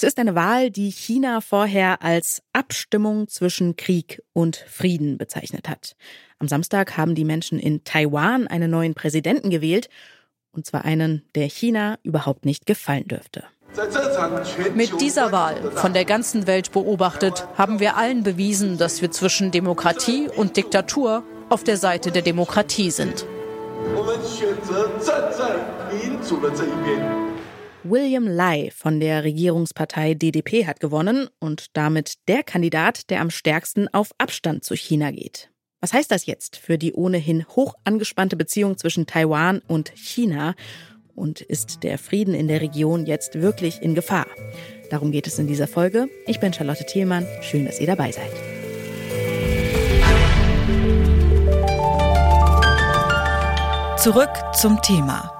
Es ist eine Wahl, die China vorher als Abstimmung zwischen Krieg und Frieden bezeichnet hat. Am Samstag haben die Menschen in Taiwan einen neuen Präsidenten gewählt, und zwar einen, der China überhaupt nicht gefallen dürfte. Mit dieser Wahl, von der ganzen Welt beobachtet, haben wir allen bewiesen, dass wir zwischen Demokratie und Diktatur auf der Seite der Demokratie sind. William Lai von der Regierungspartei DDP hat gewonnen und damit der Kandidat, der am stärksten auf Abstand zu China geht. Was heißt das jetzt für die ohnehin hoch angespannte Beziehung zwischen Taiwan und China? Und ist der Frieden in der Region jetzt wirklich in Gefahr? Darum geht es in dieser Folge. Ich bin Charlotte Thielmann. Schön, dass ihr dabei seid. Zurück zum Thema.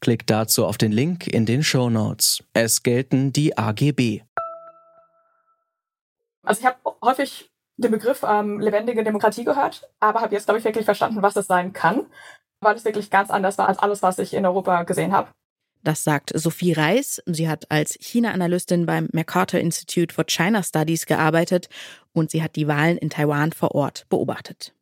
Klickt dazu auf den Link in den Show Notes. Es gelten die AGB. Also ich habe häufig den Begriff ähm, lebendige Demokratie gehört, aber habe jetzt, glaube ich, wirklich verstanden, was das sein kann, weil es wirklich ganz anders war als alles, was ich in Europa gesehen habe. Das sagt Sophie Reis. Sie hat als China-Analystin beim MacArthur Institute for China Studies gearbeitet und sie hat die Wahlen in Taiwan vor Ort beobachtet.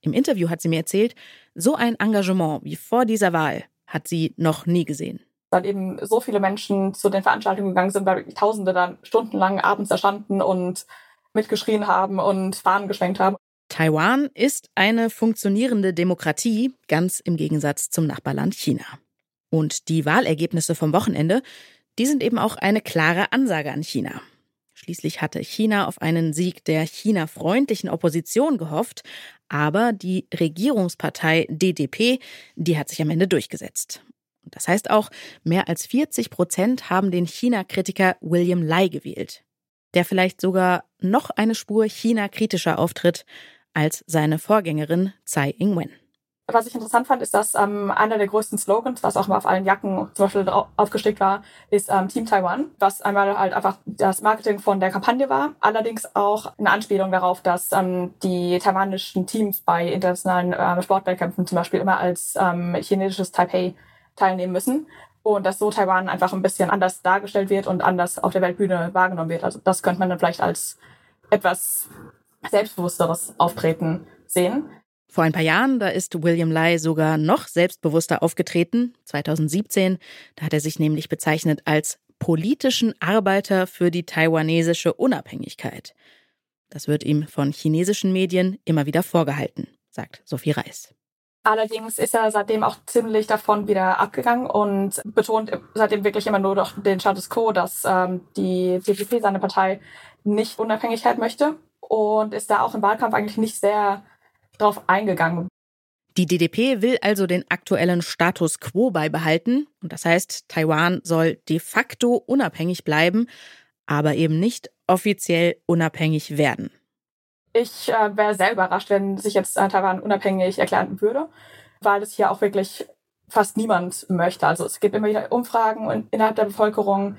Im Interview hat sie mir erzählt, so ein Engagement wie vor dieser Wahl hat sie noch nie gesehen. Weil eben so viele Menschen zu den Veranstaltungen gegangen sind, weil Tausende dann stundenlang abends erstanden und mitgeschrien haben und Fahnen geschwenkt haben. Taiwan ist eine funktionierende Demokratie, ganz im Gegensatz zum Nachbarland China. Und die Wahlergebnisse vom Wochenende, die sind eben auch eine klare Ansage an China. Schließlich hatte China auf einen Sieg der China-freundlichen Opposition gehofft, aber die Regierungspartei DDP, die hat sich am Ende durchgesetzt. Das heißt auch, mehr als 40 Prozent haben den China-Kritiker William Lai gewählt der vielleicht sogar noch eine Spur China-kritischer auftritt als seine Vorgängerin Tsai Ing-wen. Was ich interessant fand, ist, dass ähm, einer der größten Slogans, was auch mal auf allen Jacken zum Beispiel aufgestickt war, ist ähm, Team Taiwan, was einmal halt einfach das Marketing von der Kampagne war, allerdings auch eine Anspielung darauf, dass ähm, die taiwanischen Teams bei internationalen äh, Sportwettkämpfen zum Beispiel immer als ähm, chinesisches Taipei teilnehmen müssen und dass so Taiwan einfach ein bisschen anders dargestellt wird und anders auf der Weltbühne wahrgenommen wird. Also das könnte man dann vielleicht als etwas selbstbewussteres Auftreten sehen. Vor ein paar Jahren, da ist William Lai sogar noch selbstbewusster aufgetreten. 2017, da hat er sich nämlich bezeichnet als politischen Arbeiter für die taiwanesische Unabhängigkeit. Das wird ihm von chinesischen Medien immer wieder vorgehalten, sagt Sophie Reis. Allerdings ist er seitdem auch ziemlich davon wieder abgegangen und betont seitdem wirklich immer nur noch den Status quo, dass ähm, die DPP, seine Partei, nicht Unabhängigkeit möchte und ist da auch im Wahlkampf eigentlich nicht sehr drauf eingegangen. Die DDP will also den aktuellen Status quo beibehalten. Und das heißt, Taiwan soll de facto unabhängig bleiben, aber eben nicht offiziell unabhängig werden. Ich äh, wäre sehr überrascht, wenn sich jetzt äh, Taiwan unabhängig erklären würde, weil es hier auch wirklich fast niemand möchte. Also es gibt immer wieder Umfragen innerhalb der Bevölkerung,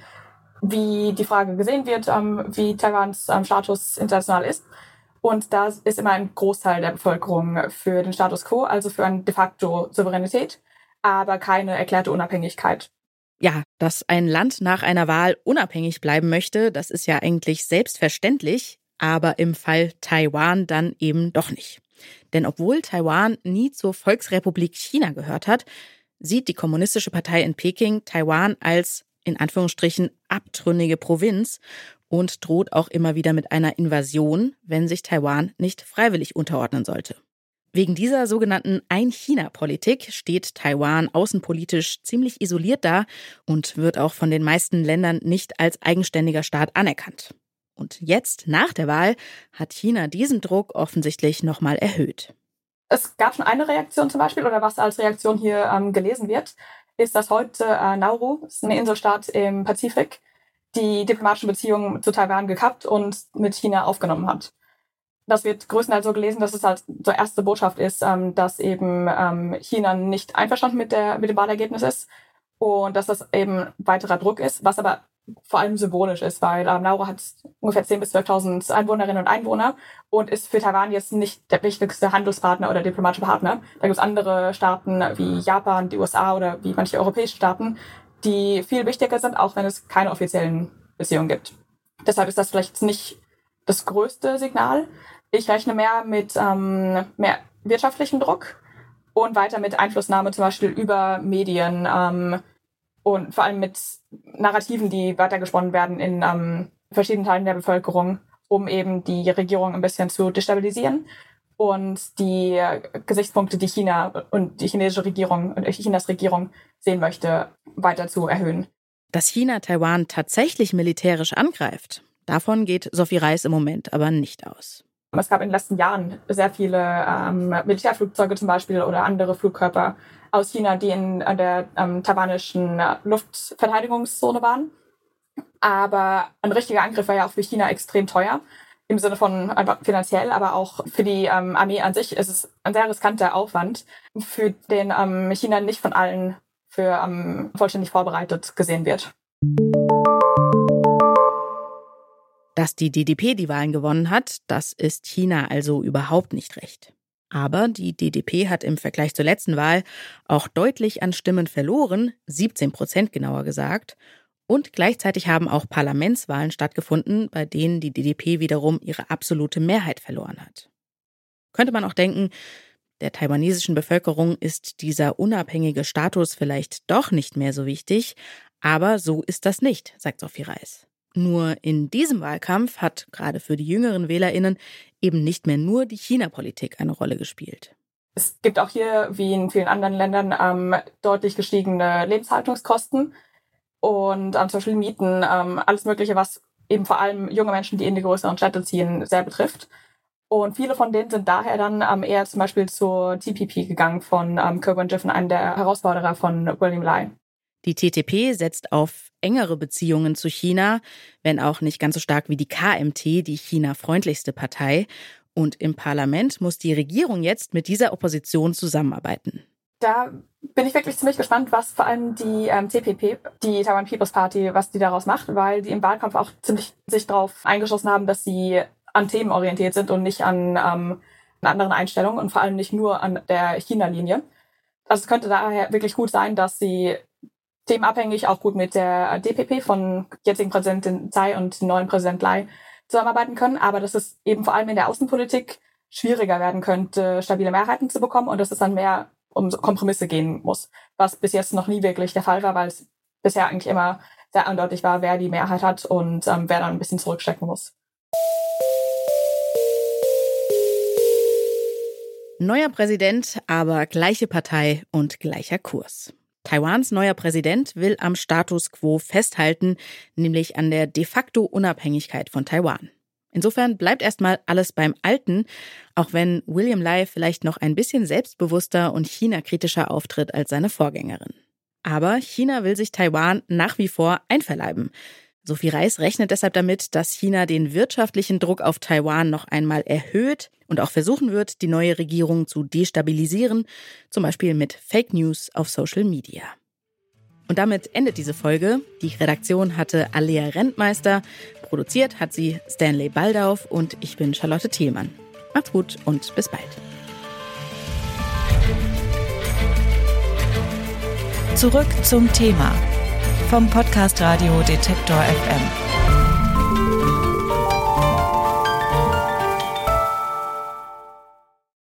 wie die Frage gesehen wird, ähm, wie Taiwans ähm, Status international ist. Und da ist immer ein Großteil der Bevölkerung für den Status quo, also für eine de facto Souveränität, aber keine erklärte Unabhängigkeit. Ja, dass ein Land nach einer Wahl unabhängig bleiben möchte, das ist ja eigentlich selbstverständlich aber im Fall Taiwan dann eben doch nicht. Denn obwohl Taiwan nie zur Volksrepublik China gehört hat, sieht die Kommunistische Partei in Peking Taiwan als in Anführungsstrichen abtrünnige Provinz und droht auch immer wieder mit einer Invasion, wenn sich Taiwan nicht freiwillig unterordnen sollte. Wegen dieser sogenannten Ein-China-Politik steht Taiwan außenpolitisch ziemlich isoliert da und wird auch von den meisten Ländern nicht als eigenständiger Staat anerkannt. Und jetzt, nach der Wahl, hat China diesen Druck offensichtlich nochmal erhöht. Es gab schon eine Reaktion zum Beispiel, oder was als Reaktion hier ähm, gelesen wird, ist, dass heute äh, Nauru, ist eine Inselstaat im Pazifik, die diplomatischen Beziehungen zu Taiwan gekappt und mit China aufgenommen hat. Das wird größtenteils so gelesen, dass es halt so erste Botschaft ist, ähm, dass eben ähm, China nicht einverstanden mit, der, mit dem Wahlergebnis ist und dass das eben weiterer Druck ist, was aber vor allem symbolisch ist, weil ähm, Nauru hat ungefähr 10.000 bis 12.000 Einwohnerinnen und Einwohner und ist für Taiwan jetzt nicht der wichtigste Handelspartner oder diplomatische Partner. Da gibt es andere Staaten wie Japan, die USA oder wie manche europäische Staaten, die viel wichtiger sind, auch wenn es keine offiziellen Beziehungen gibt. Deshalb ist das vielleicht nicht das größte Signal. Ich rechne mehr mit ähm, mehr wirtschaftlichem Druck und weiter mit Einflussnahme zum Beispiel über Medien ähm, und vor allem mit Narrativen, die weitergesponnen werden in ähm, verschiedenen Teilen der Bevölkerung, um eben die Regierung ein bisschen zu destabilisieren und die Gesichtspunkte, die China und die chinesische Regierung und Chinas Regierung sehen möchte, weiter zu erhöhen. Dass China Taiwan tatsächlich militärisch angreift, davon geht Sophie Reis im Moment aber nicht aus. Es gab in den letzten Jahren sehr viele ähm, Militärflugzeuge zum Beispiel oder andere Flugkörper aus China, die in, in der ähm, taiwanischen Luftverteidigungszone waren. Aber ein richtiger Angriff war ja auch für China extrem teuer. Im Sinne von einfach finanziell, aber auch für die ähm, Armee an sich ist es ein sehr riskanter Aufwand, für den ähm, China nicht von allen für ähm, vollständig vorbereitet gesehen wird. Dass die DDP die Wahlen gewonnen hat, das ist China also überhaupt nicht recht. Aber die DDP hat im Vergleich zur letzten Wahl auch deutlich an Stimmen verloren, 17 Prozent genauer gesagt. Und gleichzeitig haben auch Parlamentswahlen stattgefunden, bei denen die DDP wiederum ihre absolute Mehrheit verloren hat. Könnte man auch denken, der taiwanesischen Bevölkerung ist dieser unabhängige Status vielleicht doch nicht mehr so wichtig, aber so ist das nicht, sagt Sophie Reis. Nur in diesem Wahlkampf hat gerade für die jüngeren Wählerinnen eben nicht mehr nur die China-Politik eine Rolle gespielt. Es gibt auch hier, wie in vielen anderen Ländern, ähm, deutlich gestiegene Lebenshaltungskosten und ähm, zum Beispiel Mieten, ähm, alles Mögliche, was eben vor allem junge Menschen, die in die größeren Städte ziehen, sehr betrifft. Und viele von denen sind daher dann ähm, eher zum Beispiel zur TPP gegangen von ähm, Kirwan Jiffen, einem der Herausforderer von William Lai. Die TTP setzt auf engere Beziehungen zu China, wenn auch nicht ganz so stark wie die KMT, die China-freundlichste Partei. Und im Parlament muss die Regierung jetzt mit dieser Opposition zusammenarbeiten. Da bin ich wirklich ziemlich gespannt, was vor allem die ähm, TPP, die Taiwan People's Party, was die daraus macht, weil die im Wahlkampf auch ziemlich sich darauf eingeschossen haben, dass sie an Themen orientiert sind und nicht an ähm, anderen Einstellungen und vor allem nicht nur an der China-Linie. Also es könnte daher wirklich gut sein, dass sie themenabhängig auch gut mit der DPP von jetzigen Präsidentin Tsai und neuen Präsident Lai zusammenarbeiten können, aber dass es eben vor allem in der Außenpolitik schwieriger werden könnte, stabile Mehrheiten zu bekommen und dass es dann mehr um Kompromisse gehen muss, was bis jetzt noch nie wirklich der Fall war, weil es bisher eigentlich immer sehr eindeutig war, wer die Mehrheit hat und ähm, wer dann ein bisschen zurückstecken muss. Neuer Präsident, aber gleiche Partei und gleicher Kurs. Taiwans neuer Präsident will am Status quo festhalten, nämlich an der de facto Unabhängigkeit von Taiwan. Insofern bleibt erstmal alles beim Alten, auch wenn William Lai vielleicht noch ein bisschen selbstbewusster und China-kritischer auftritt als seine Vorgängerin. Aber China will sich Taiwan nach wie vor einverleiben. Sophie Reis rechnet deshalb damit, dass China den wirtschaftlichen Druck auf Taiwan noch einmal erhöht und auch versuchen wird, die neue Regierung zu destabilisieren, zum Beispiel mit Fake News auf Social Media. Und damit endet diese Folge. Die Redaktion hatte Alea Rentmeister, produziert hat sie Stanley Baldauf und ich bin Charlotte Thielmann. Macht's gut und bis bald. Zurück zum Thema vom Podcast Radio Detektor FM.